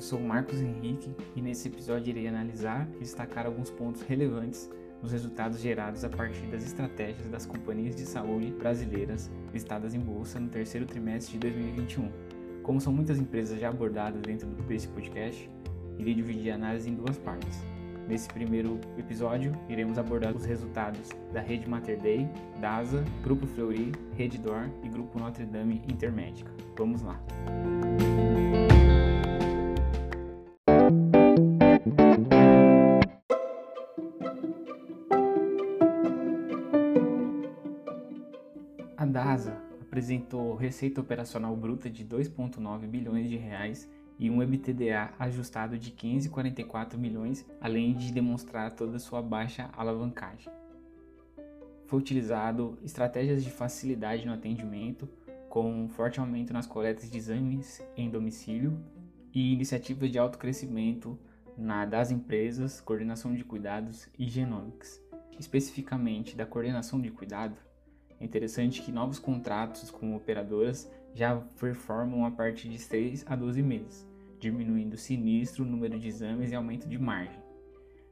Eu sou Marcos Henrique e nesse episódio irei analisar e destacar alguns pontos relevantes nos resultados gerados a partir das estratégias das companhias de saúde brasileiras listadas em bolsa no terceiro trimestre de 2021. Como são muitas empresas já abordadas dentro desse podcast, irei dividir a análise em duas partes. Nesse primeiro episódio, iremos abordar os resultados da Rede Mater Dei, DASA, Grupo Fleury, Rede Dor e Grupo Notre Dame Intermédica. Vamos lá! A apresentou receita operacional bruta de 2,9 bilhões de reais e um EBITDA ajustado de 544 milhões, além de demonstrar toda sua baixa alavancagem. Foi utilizado estratégias de facilidade no atendimento, com um forte aumento nas coletas de exames em domicílio e iniciativas de alto crescimento na das empresas, coordenação de cuidados e genômicos. Especificamente da coordenação de cuidado, é interessante que novos contratos com operadoras já performam a partir de 6 a 12 meses, diminuindo o sinistro, número de exames e aumento de margem.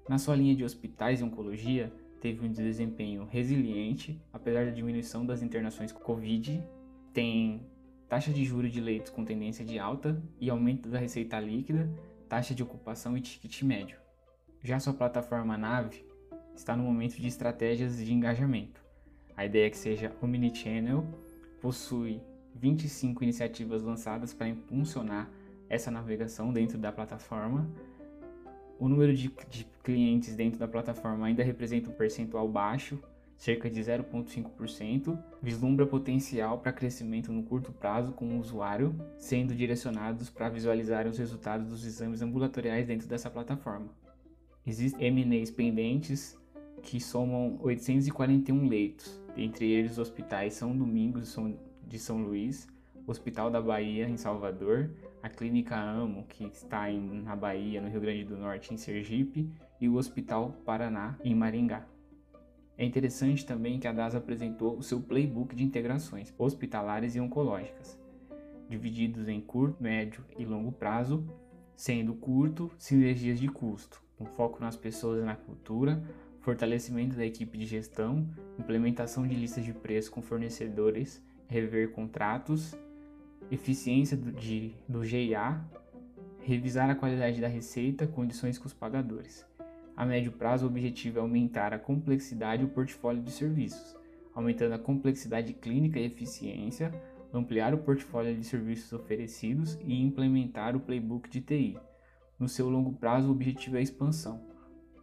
Na sua linha de hospitais e oncologia, teve um desempenho resiliente, apesar da diminuição das internações Covid, tem taxa de juros de leitos com tendência de alta e aumento da receita líquida, taxa de ocupação e ticket médio. Já sua plataforma NAVE está no momento de estratégias de engajamento. A ideia é que seja omnichannel, possui 25 iniciativas lançadas para impulsionar essa navegação dentro da plataforma. O número de, de clientes dentro da plataforma ainda representa um percentual baixo, cerca de 0,5%, vislumbra potencial para crescimento no curto prazo com o usuário, sendo direcionados para visualizar os resultados dos exames ambulatoriais dentro dessa plataforma. Existem M&As pendentes que somam 841 leitos, entre eles hospitais São Domingos de São Luís, Hospital da Bahia em Salvador, a Clínica Amo, que está em, na Bahia, no Rio Grande do Norte, em Sergipe, e o Hospital Paraná, em Maringá. É interessante também que a DAS apresentou o seu playbook de integrações hospitalares e oncológicas, divididos em curto, médio e longo prazo, sendo curto sinergias de custo, com foco nas pessoas e na cultura, fortalecimento da equipe de gestão, implementação de listas de preço com fornecedores, rever contratos eficiência do, de, do GIA, revisar a qualidade da receita, condições com os pagadores. A médio prazo, o objetivo é aumentar a complexidade do portfólio de serviços, aumentando a complexidade clínica e eficiência, ampliar o portfólio de serviços oferecidos e implementar o playbook de TI. No seu longo prazo, o objetivo é a expansão,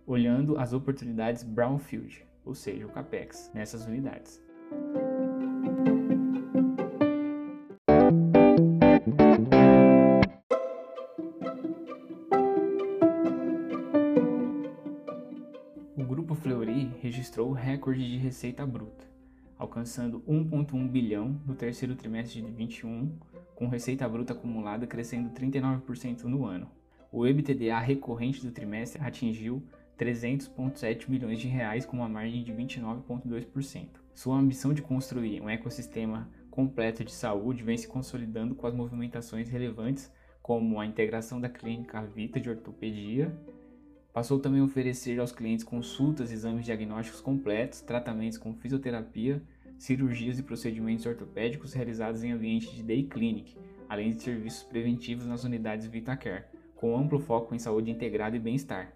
olhando as oportunidades brownfield, ou seja, o capex, nessas unidades. Fleury registrou o recorde de receita bruta, alcançando 1,1 bilhão no terceiro trimestre de 2021, com receita bruta acumulada crescendo 39% no ano. O EBITDA recorrente do trimestre atingiu 300,7 milhões de reais com uma margem de 29,2%. Sua ambição de construir um ecossistema completo de saúde vem se consolidando com as movimentações relevantes como a integração da clínica Vita de ortopedia Passou também a oferecer aos clientes consultas, exames diagnósticos completos, tratamentos com fisioterapia, cirurgias e procedimentos ortopédicos realizados em ambiente de day clinic, além de serviços preventivos nas unidades VitaCare, com amplo foco em saúde integrada e bem-estar.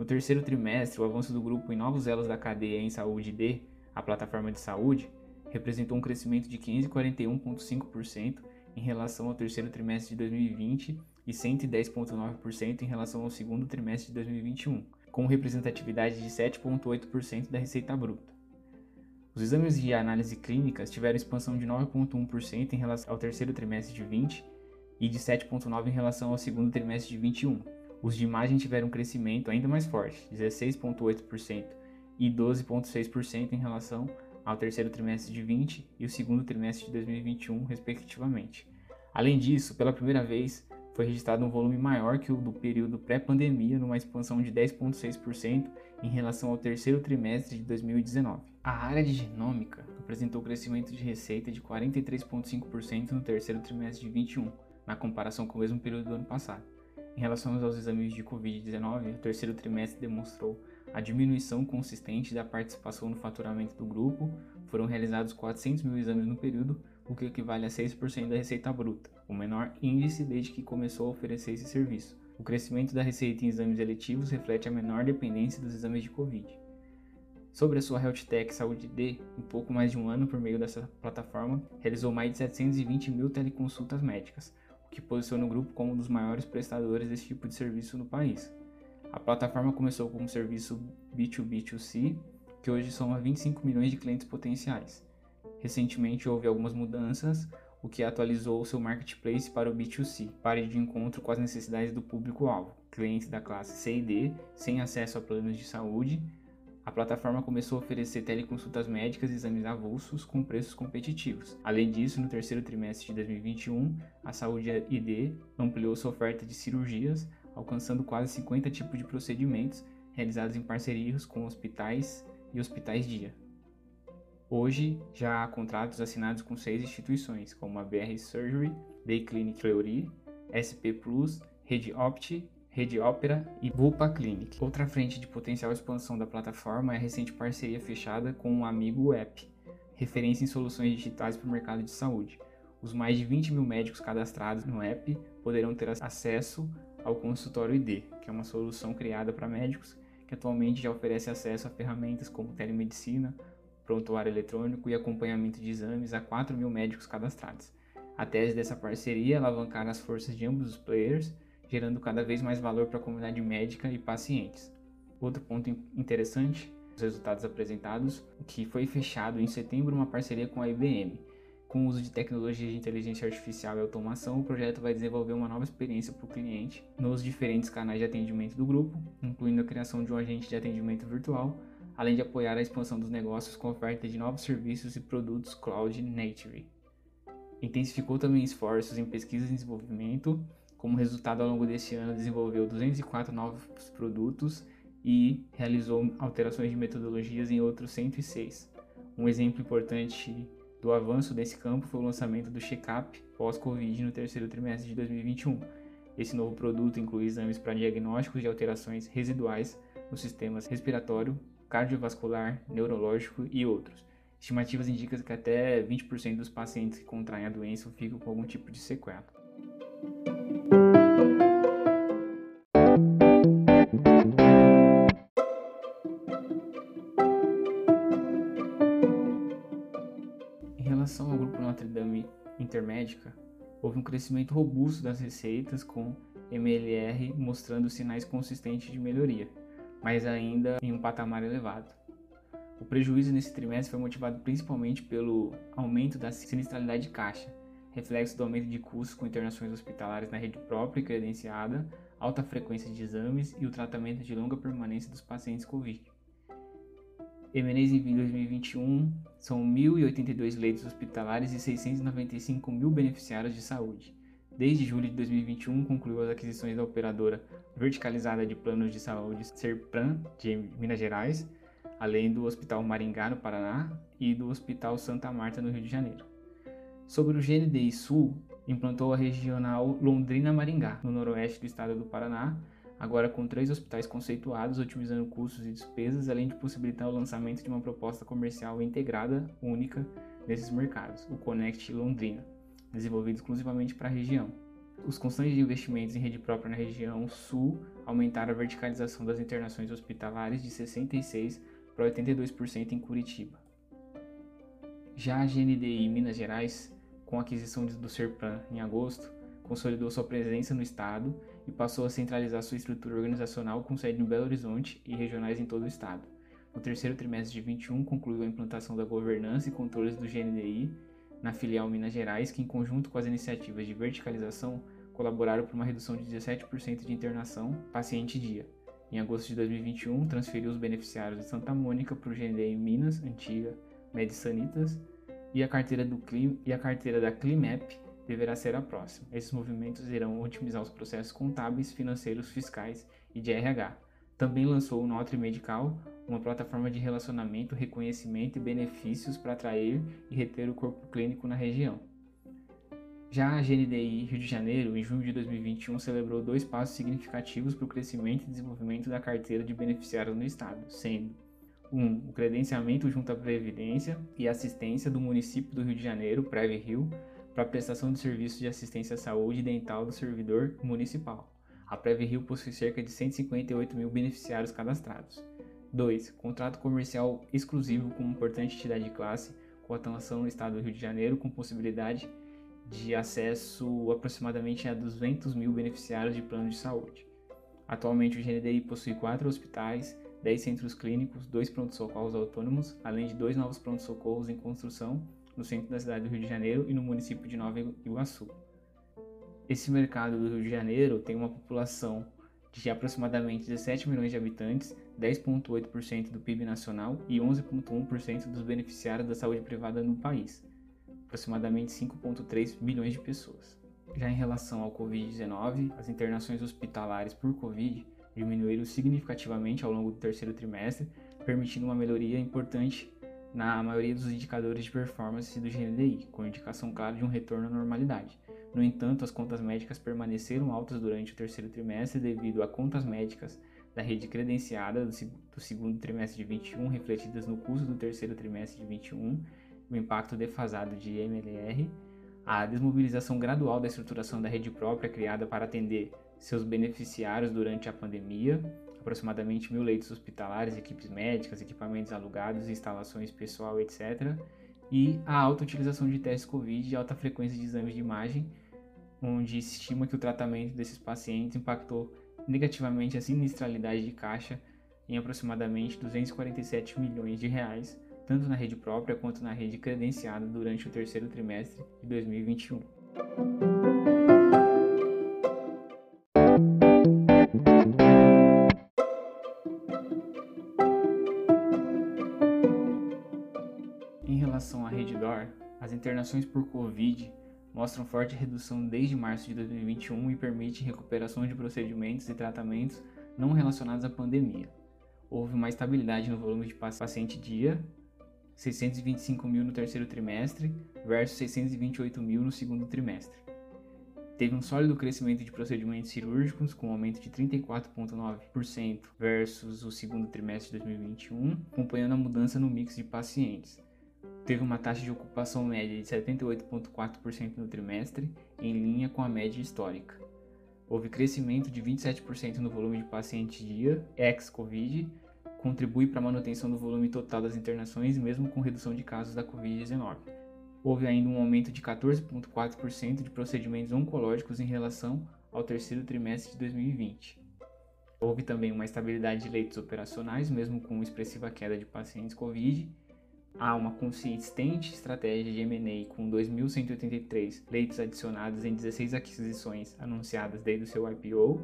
No terceiro trimestre, o avanço do grupo em novos elos da cadeia em saúde D, a plataforma de saúde, representou um crescimento de 541,5% em relação ao terceiro trimestre de 2020 e 110,9% em relação ao segundo trimestre de 2021, com representatividade de 7,8% da receita bruta. Os exames de análise clínicas tiveram expansão de 9,1% em relação ao terceiro trimestre de 20 e de 7,9% em relação ao segundo trimestre de 21. Os de imagem tiveram um crescimento ainda mais forte, 16,8% e 12,6% em relação ao terceiro trimestre de 20 e o segundo trimestre de 2021, respectivamente. Além disso, pela primeira vez, foi registrado um volume maior que o do período pré-pandemia, numa expansão de 10,6% em relação ao terceiro trimestre de 2019. A área de genômica apresentou crescimento de receita de 43,5% no terceiro trimestre de 2021, na comparação com o mesmo período do ano passado. Em relação aos exames de Covid-19, o terceiro trimestre demonstrou a diminuição consistente da participação no faturamento do grupo. Foram realizados 400 mil exames no período, o que equivale a 6% da receita bruta, o menor índice desde que começou a oferecer esse serviço. O crescimento da receita em exames eletivos reflete a menor dependência dos exames de Covid. Sobre a sua Health Tech Saúde D, em pouco mais de um ano por meio dessa plataforma, realizou mais de 720 mil teleconsultas médicas, que posiciona o grupo como um dos maiores prestadores desse tipo de serviço no país. A plataforma começou como serviço B2B2C, que hoje soma 25 milhões de clientes potenciais. Recentemente houve algumas mudanças, o que atualizou seu marketplace para o B2C, para ir de encontro com as necessidades do público-alvo, clientes da classe C e D, sem acesso a planos de saúde. A plataforma começou a oferecer teleconsultas médicas e exames avulsos com preços competitivos. Além disso, no terceiro trimestre de 2021, a Saúde ID ampliou sua oferta de cirurgias, alcançando quase 50 tipos de procedimentos realizados em parcerias com hospitais e hospitais-dia. Hoje, já há contratos assinados com seis instituições, como a BR Surgery, Day Clinic Fleury, SP Plus, Rede Opt, Rede Ópera e Bupa Clinic. Outra frente de potencial expansão da plataforma é a recente parceria fechada com o Amigo App, referência em soluções digitais para o mercado de saúde. Os mais de 20 mil médicos cadastrados no app poderão ter acesso ao consultório ID, que é uma solução criada para médicos que atualmente já oferece acesso a ferramentas como telemedicina, prontuário eletrônico e acompanhamento de exames a 4 mil médicos cadastrados. A tese dessa parceria é alavancar as forças de ambos os players, gerando cada vez mais valor para a comunidade médica e pacientes. Outro ponto interessante, os resultados apresentados, que foi fechado em setembro uma parceria com a IBM. Com o uso de tecnologias de inteligência artificial e automação, o projeto vai desenvolver uma nova experiência para o cliente nos diferentes canais de atendimento do grupo, incluindo a criação de um agente de atendimento virtual além de apoiar a expansão dos negócios com oferta de novos serviços e produtos cloud native. Intensificou também esforços em pesquisa e desenvolvimento, como resultado ao longo desse ano desenvolveu 204 novos produtos e realizou alterações de metodologias em outros 106. Um exemplo importante do avanço desse campo foi o lançamento do check-up pós-Covid no terceiro trimestre de 2021. Esse novo produto inclui exames para diagnósticos de alterações residuais nos sistemas respiratório, cardiovascular, neurológico e outros. Estimativas indicam que até 20% dos pacientes que contraem a doença ficam com algum tipo de sequela. Intermédica, houve um crescimento robusto das receitas, com MLR mostrando sinais consistentes de melhoria mas ainda em um patamar elevado. O prejuízo nesse trimestre foi motivado principalmente pelo aumento da sinistralidade de caixa, reflexo do aumento de custos com internações hospitalares na rede própria e credenciada, alta frequência de exames e o tratamento de longa permanência dos pacientes COVID. Emenez em 2021 são 1.082 leitos hospitalares e 695 mil beneficiários de saúde. Desde julho de 2021, concluiu as aquisições da operadora verticalizada de planos de saúde Serpran, de Minas Gerais, além do Hospital Maringá, no Paraná, e do Hospital Santa Marta, no Rio de Janeiro. Sobre o GNDI Sul, implantou a regional Londrina-Maringá, no noroeste do estado do Paraná, agora com três hospitais conceituados, otimizando custos e despesas, além de possibilitar o lançamento de uma proposta comercial integrada, única, nesses mercados, o Connect Londrina desenvolvido exclusivamente para a região. Os constantes investimentos em rede própria na região sul aumentaram a verticalização das internações hospitalares de 66% para 82% em Curitiba. Já a GNDI Minas Gerais, com a aquisição do Serplan em agosto, consolidou sua presença no estado e passou a centralizar sua estrutura organizacional com sede em Belo Horizonte e regionais em todo o estado. No terceiro trimestre de 21, concluiu a implantação da governança e controles do GNDI na filial Minas Gerais, que, em conjunto com as iniciativas de verticalização, colaboraram para uma redução de 17% de internação paciente-dia. Em agosto de 2021, transferiu os beneficiários de Santa Mônica para o GNDI Minas, antiga Medisanitas, e a carteira, do Clim, e a carteira da Climap deverá ser a próxima. Esses movimentos irão otimizar os processos contábeis, financeiros, fiscais e de RH. Também lançou o Notre Medical, uma plataforma de relacionamento, reconhecimento e benefícios para atrair e reter o corpo clínico na região. Já a GNDI Rio de Janeiro, em junho de 2021, celebrou dois passos significativos para o crescimento e desenvolvimento da carteira de beneficiários no Estado, sendo 1. Um, o credenciamento junto à Previdência e Assistência do município do Rio de Janeiro, Preve Rio, para prestação de serviços de assistência à saúde dental do servidor municipal. A Preve Rio possui cerca de 158 mil beneficiários cadastrados. 2. Contrato comercial exclusivo com uma importante entidade de classe com atuação no estado do Rio de Janeiro, com possibilidade de acesso aproximadamente a 200 mil beneficiários de plano de saúde. Atualmente, o GNDI possui quatro hospitais, 10 centros clínicos, dois pronto-socorros autônomos, além de dois novos pronto-socorros em construção no centro da cidade do Rio de Janeiro e no município de Nova Iguaçu. Esse mercado do Rio de Janeiro tem uma população de aproximadamente 17 milhões de habitantes, 10,8% do PIB nacional e 11,1% dos beneficiários da saúde privada no país, aproximadamente 5,3 milhões de pessoas. Já em relação ao Covid-19, as internações hospitalares por Covid diminuíram significativamente ao longo do terceiro trimestre, permitindo uma melhoria importante na maioria dos indicadores de performance do GNDI, com indicação clara de um retorno à normalidade. No entanto, as contas médicas permaneceram altas durante o terceiro trimestre devido a contas médicas da rede credenciada do, do segundo trimestre de 21 refletidas no custo do terceiro trimestre de 21, o impacto defasado de MLR, a desmobilização gradual da estruturação da rede própria criada para atender seus beneficiários durante a pandemia, aproximadamente mil leitos hospitalares, equipes médicas, equipamentos alugados, instalações pessoal, etc. E a alta utilização de testes COVID e alta frequência de exames de imagem, onde se estima que o tratamento desses pacientes impactou negativamente a sinistralidade de caixa em aproximadamente 247 milhões de reais, tanto na rede própria quanto na rede credenciada durante o terceiro trimestre de 2021. Internações por Covid mostram forte redução desde março de 2021 e permite recuperação de procedimentos e tratamentos não relacionados à pandemia. Houve uma estabilidade no volume de paciente dia, 625 mil no terceiro trimestre versus 628 mil no segundo trimestre. Teve um sólido crescimento de procedimentos cirúrgicos, com um aumento de 34,9% versus o segundo trimestre de 2021, acompanhando a mudança no mix de pacientes teve uma taxa de ocupação média de 78,4% no trimestre, em linha com a média histórica. Houve crescimento de 27% no volume de pacientes dia, ex-Covid, contribui para a manutenção do volume total das internações, mesmo com redução de casos da Covid-19. Houve ainda um aumento de 14,4% de procedimentos oncológicos em relação ao terceiro trimestre de 2020. Houve também uma estabilidade de leitos operacionais, mesmo com expressiva queda de pacientes Covid, Há uma consistente estratégia de M&A com 2.183 leitos adicionados em 16 aquisições anunciadas desde o seu IPO.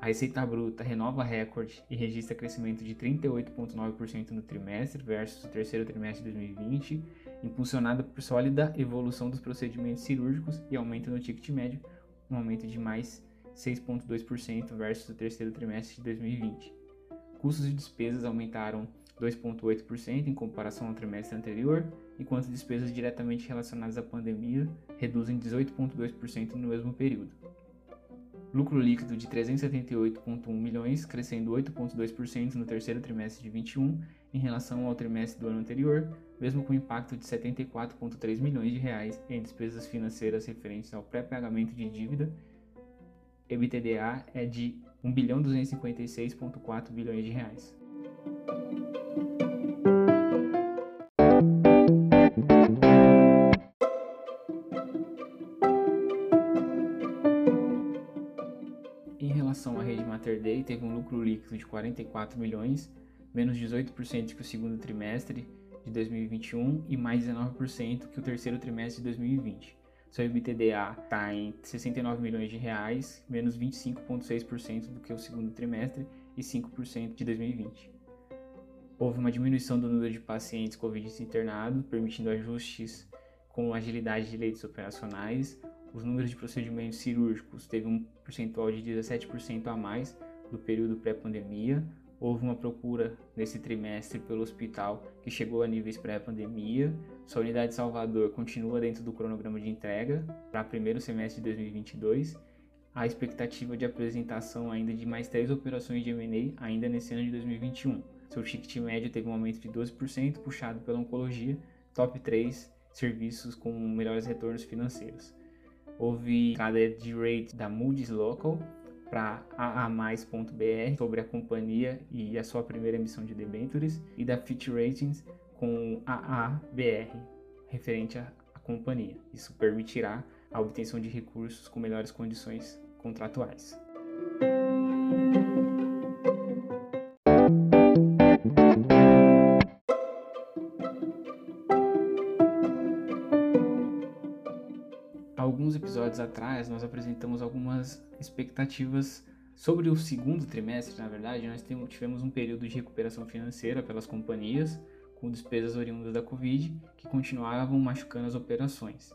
A receita bruta renova recorde e registra crescimento de 38,9% no trimestre versus o terceiro trimestre de 2020, impulsionada por sólida evolução dos procedimentos cirúrgicos e aumento no ticket médio, um aumento de mais 6,2% versus o terceiro trimestre de 2020. Custos e despesas aumentaram 2,8% em comparação ao trimestre anterior, enquanto despesas diretamente relacionadas à pandemia reduzem 18,2% no mesmo período. Lucro líquido de 378,1 milhões, crescendo 8,2% no terceiro trimestre de 21 em relação ao trimestre do ano anterior, mesmo com impacto de 74,3 milhões de reais em despesas financeiras referentes ao pré-pagamento de dívida. EBITDA é de 1 bilhão 256,4 bilhões de reais. Lucro líquido de 44 milhões, menos 18% que o segundo trimestre de 2021 e mais 19% que o terceiro trimestre de 2020. Seu IBTDA está em 69 milhões de reais, menos 25,6% do que o segundo trimestre e 5% de 2020. Houve uma diminuição do número de pacientes Covid internados, permitindo ajustes com agilidade de leitos operacionais, os números de procedimentos cirúrgicos teve um percentual de 17% a mais do período pré-pandemia. Houve uma procura nesse trimestre pelo hospital que chegou a níveis pré-pandemia, Sua unidade de Salvador continua dentro do cronograma de entrega para primeiro semestre de 2022. A expectativa de apresentação ainda de mais três operações de M&A ainda nesse ano de 2021. Seu ticket médio teve um aumento de 12%, puxado pela oncologia, top 3 serviços com melhores retornos financeiros. Houve entrada de rate da Moody's Local para AA+.br sobre a companhia e a sua primeira emissão de debentures e da Fitch Ratings com AABR referente à, à companhia. Isso permitirá a obtenção de recursos com melhores condições contratuais. Episódios atrás, nós apresentamos algumas expectativas sobre o segundo trimestre, na verdade, nós tivemos um período de recuperação financeira pelas companhias, com despesas oriundas da Covid, que continuavam machucando as operações.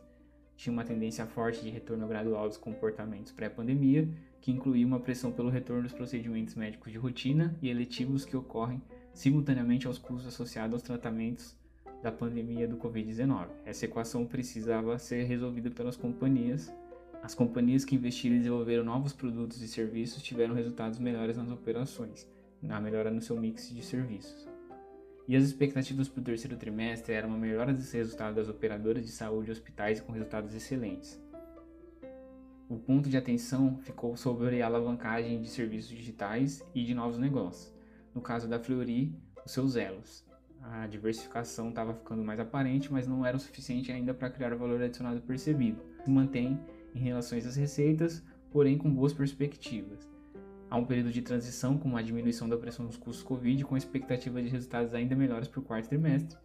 Tinha uma tendência forte de retorno gradual dos comportamentos pré-pandemia, que incluía uma pressão pelo retorno dos procedimentos médicos de rotina e eletivos que ocorrem simultaneamente aos custos associados aos tratamentos da pandemia do Covid-19. Essa equação precisava ser resolvida pelas companhias. As companhias que investiram e desenvolveram novos produtos e serviços tiveram resultados melhores nas operações, na melhora no seu mix de serviços. E as expectativas para o terceiro trimestre eram uma melhora dos resultados das operadoras de saúde e hospitais com resultados excelentes. O ponto de atenção ficou sobre a alavancagem de serviços digitais e de novos negócios. No caso da Fleury, os seus elos, a diversificação estava ficando mais aparente, mas não era o suficiente ainda para criar o valor adicionado percebido. Se mantém em relação às receitas, porém com boas perspectivas. Há um período de transição com uma diminuição da pressão dos custos Covid, com expectativa de resultados ainda melhores para o quarto trimestre,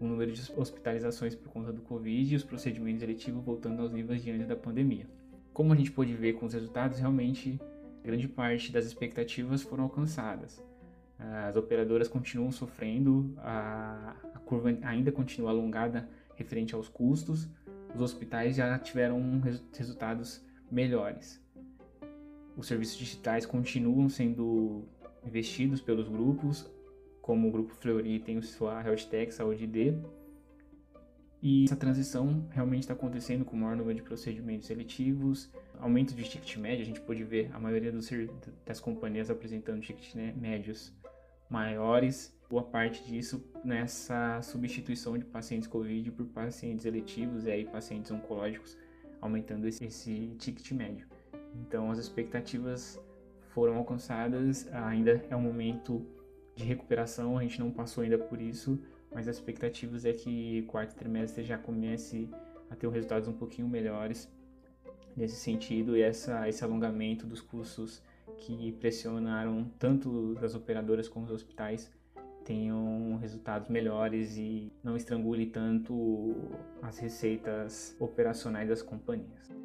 o número de hospitalizações por conta do Covid e os procedimentos eletivos voltando aos níveis de antes da pandemia. Como a gente pôde ver com os resultados, realmente grande parte das expectativas foram alcançadas. As operadoras continuam sofrendo, a, a curva ainda continua alongada referente aos custos, os hospitais já tiveram res, resultados melhores. Os serviços digitais continuam sendo investidos pelos grupos, como o Grupo Fleury tem sua HealthTech Saúde D, e essa transição realmente está acontecendo com o maior número de procedimentos seletivos, aumento de ticket médio, a gente pode ver a maioria dos, das companhias apresentando tickets né, médios maiores, boa parte disso nessa substituição de pacientes COVID por pacientes eletivos e aí pacientes oncológicos, aumentando esse, esse ticket médio. Então as expectativas foram alcançadas, ainda é um momento de recuperação, a gente não passou ainda por isso, mas as expectativas é que quarto trimestre já comece a ter resultados um pouquinho melhores nesse sentido e essa, esse alongamento dos custos que pressionaram tanto as operadoras como os hospitais tenham resultados melhores e não estrangule tanto as receitas operacionais das companhias.